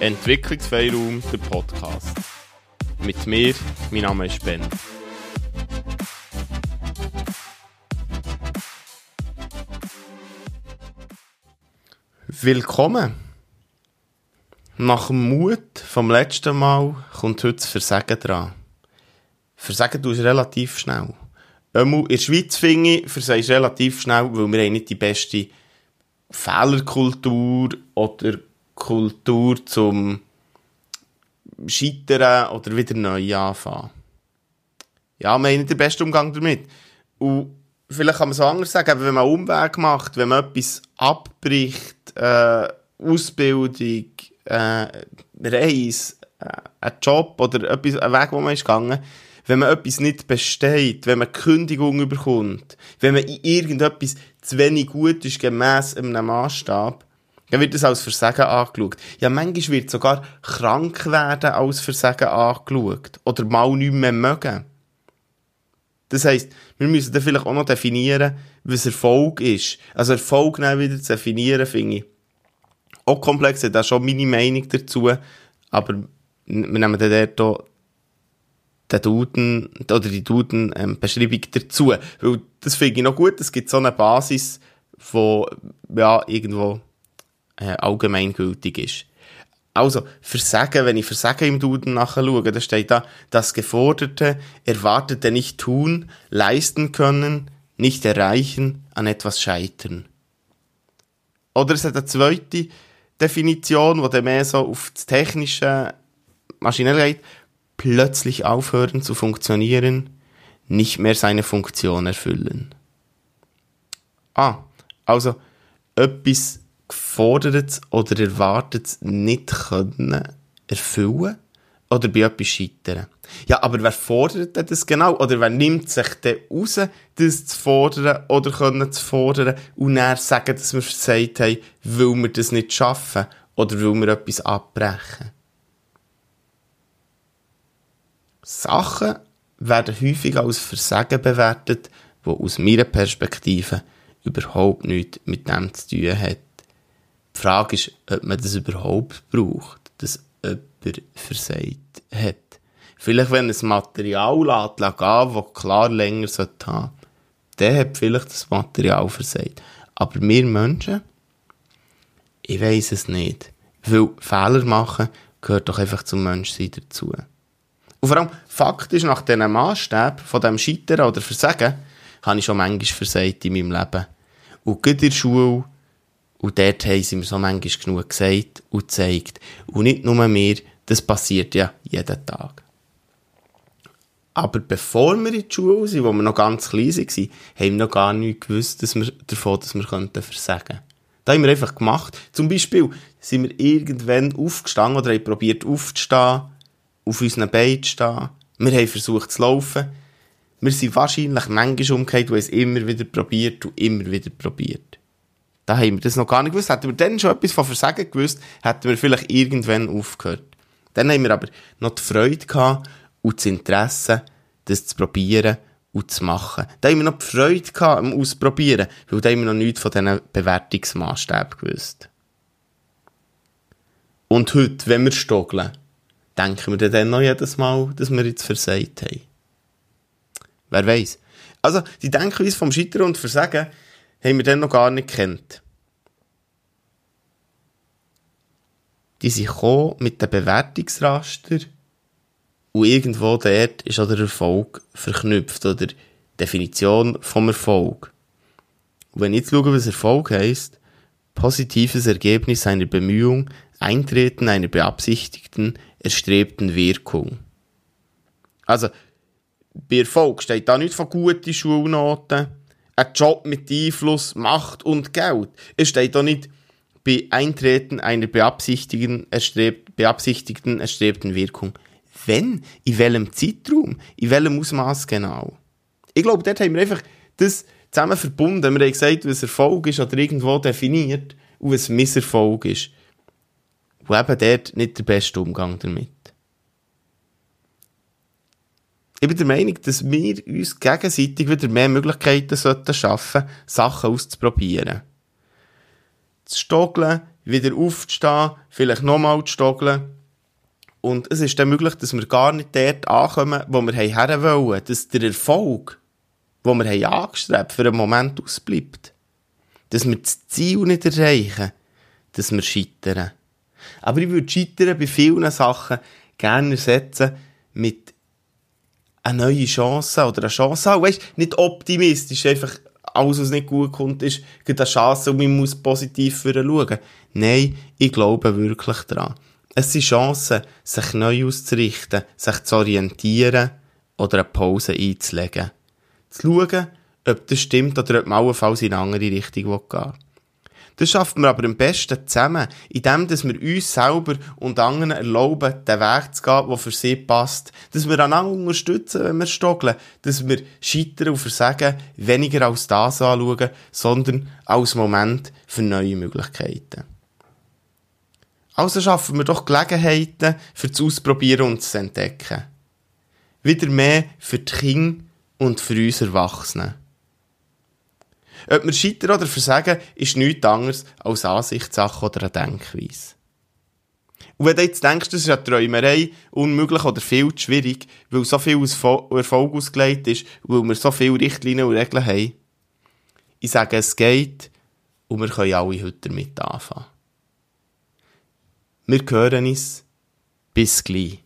Entwicklungsfreiraum, der Podcast. Mit mir, mein Name ist Ben. Willkommen! Nach dem Mut vom letzten Mal kommt heute das Versagen dran. Versagen tust du relativ schnell. Einmal in der Schweiz finde ich, relativ schnell, weil wir nicht die beste Fehlerkultur oder Kultur zum Scheitern oder wieder neu anfangen. Ja, wir haben nicht den besten Umgang damit. Und vielleicht kann man so anders sagen, wenn man einen Umweg macht, wenn man etwas abbricht, äh, Ausbildung, äh, Reise, äh, ein Job oder etwas, ein Weg, wo man ist gegangen, wenn man etwas nicht besteht, wenn man Kündigung überkommt, wenn man in irgendetwas zu wenig gut ist, gemäss einem Maßstab, dann wird das als Versagen angeschaut. Ja, manchmal wird sogar krank werden als Versagen angeschaut. Oder mal nicht mehr mögen. Das heisst, wir müssen dann vielleicht auch noch definieren, was Erfolg ist. Also Erfolg wieder zu definieren, finde ich auch komplex. Ich habe schon meine Meinung dazu. Aber wir nehmen dann dort den Duden, oder die Duden-Beschreibung ähm, dazu. Weil das finde ich noch gut. Es gibt so eine Basis, die, ja, irgendwo, äh, allgemeingültig ist. Also, Versagen, wenn ich Versagen im Duden nachschaue, da steht da, das Geforderte, Erwartete nicht tun, leisten können, nicht erreichen, an etwas scheitern. Oder es hat eine zweite Definition, die dann mehr so auf das technische, maschinelle geht, plötzlich aufhören zu funktionieren, nicht mehr seine Funktion erfüllen. Ah, also etwas gefordert oder erwartet nicht können erfüllen oder bei etwas scheitern. Ja, aber wer fordert denn das genau? Oder wer nimmt sich denn raus, das zu fordern oder können zu fordern und dann sagen, dass wir versagt haben, weil wir das nicht schaffen oder weil wir etwas abbrechen? Sachen werden häufig als Versagen bewertet, wo aus meiner Perspektive überhaupt nichts mit dem zu tun hat. Die Frage ist, ob man das überhaupt braucht, dass jemand versagt hat. Vielleicht, wenn ein Material lässt, gehen, das klar länger haben sollte, dann hat vielleicht das Material versagt. Aber wir Menschen, ich weiss es nicht. Weil Fehler machen gehört doch einfach zum Menschsein dazu. Und vor allem, faktisch nach diesen Maßstäben von dem Scheitern oder Versagen, habe ich schon manchmal versagt in meinem Leben. Und gerade in der Schule, und dort haben sie mir so manchmal genug gesagt und gezeigt. Und nicht nur mir, das passiert ja jeden Tag. Aber bevor wir in die Schule sind, wo wir noch ganz klein waren, haben wir noch gar nicht gewusst dass wir, davon, dass wir versagen könnten. Das haben wir einfach gemacht. Zum Beispiel sind wir irgendwann aufgestanden oder haben probiert aufzustehen auf unseren Beinen stehen. Wir haben versucht zu laufen. Wir sind wahrscheinlich manchmal umgekehrt und haben es immer wieder probiert und immer wieder probiert. Da haben wir das noch gar nicht gewusst. Hätten wir dann schon etwas von Versagen gewusst, hätten wir vielleicht irgendwann aufgehört. Dann haben wir aber noch die Freude gehabt und das Interesse, das zu probieren und zu machen. Da haben wir noch die Freude gehabt am Ausprobieren, weil da haben wir noch nichts von diesen Bewertungsmaßstäben gewusst. Und heute, wenn wir stoggeln, denken wir dann noch jedes Mal, dass wir jetzt versagt haben. Wer weiß. Also, die Denkweise vom Scheitern und Versagen haben wir dann noch gar nicht kennt. Die sind gekommen mit dem Bewertungsraster und irgendwo dort ist auch der Erfolg verknüpft oder Definition vom Erfolg. Und wenn ich jetzt schaue, was Erfolg heisst, positives Ergebnis einer Bemühung, Eintreten einer beabsichtigten, erstrebten Wirkung. Also, bei Erfolg steht da nicht von guten Schulnoten, ein Job mit Einfluss, Macht und Geld. Es steht da nicht bei Eintreten einer beabsichtigten, erstrebt, beabsichtigten, erstrebten Wirkung. Wenn? In welchem Zeitraum? In welchem Ausmaß genau? Ich glaube, dort haben wir einfach das zusammen verbunden. Wir haben gesagt, was Erfolg ist oder irgendwo definiert und was Misserfolg ist. Und eben dort nicht der beste Umgang damit. Ich bin der Meinung, dass wir uns gegenseitig wieder mehr Möglichkeiten sollten schaffen, Sachen auszuprobieren. Zu stoggeln wieder aufzustehen, vielleicht nochmal zu stoggeln. Und es ist dann möglich, dass wir gar nicht dort ankommen, wo wir her wollen. Dass der Erfolg, den wir angestrebt für einen Moment ausbleibt. Dass wir das Ziel nicht erreichen. Dass wir scheitern. Aber ich würde scheitern bei vielen Sachen gerne ersetzen mit einer neuen Chance oder eine Chance haben. Weißt, nicht optimistisch, einfach alles, was nicht gut kommt, ist eine Chance und man muss positiv für schauen. Nein, ich glaube wirklich daran. Es sind Chancen, sich neu auszurichten, sich zu orientieren oder eine Pause einzulegen. Zu schauen, ob das stimmt oder ob man allenfalls in eine andere Richtung gehen will. Das schaffen wir aber am besten zusammen, indem dass wir uns selber und anderen erlauben, den Weg zu gehen, der für sie passt. Dass wir einander unterstützen, wenn wir stoggeln. Dass wir Scheitern und Versagen weniger als das anschauen, sondern als Moment für neue Möglichkeiten. Also schaffen wir doch Gelegenheiten für das Ausprobieren und das Entdecken. Wieder mehr für die Kinder und für uns Erwachsene. Ob wir scheitern oder versagen, ist nichts anderes als Ansichtssache oder eine Denkweise. Und wenn du jetzt denkst, das ist eine Träumerei, unmöglich oder viel zu schwierig, weil so viel Erfolg ausgelegt ist, weil wir so viele Richtlinien und Regeln haben, ich sage, es geht und wir können alle heute damit anfangen. Wir hören uns. Bis gleich.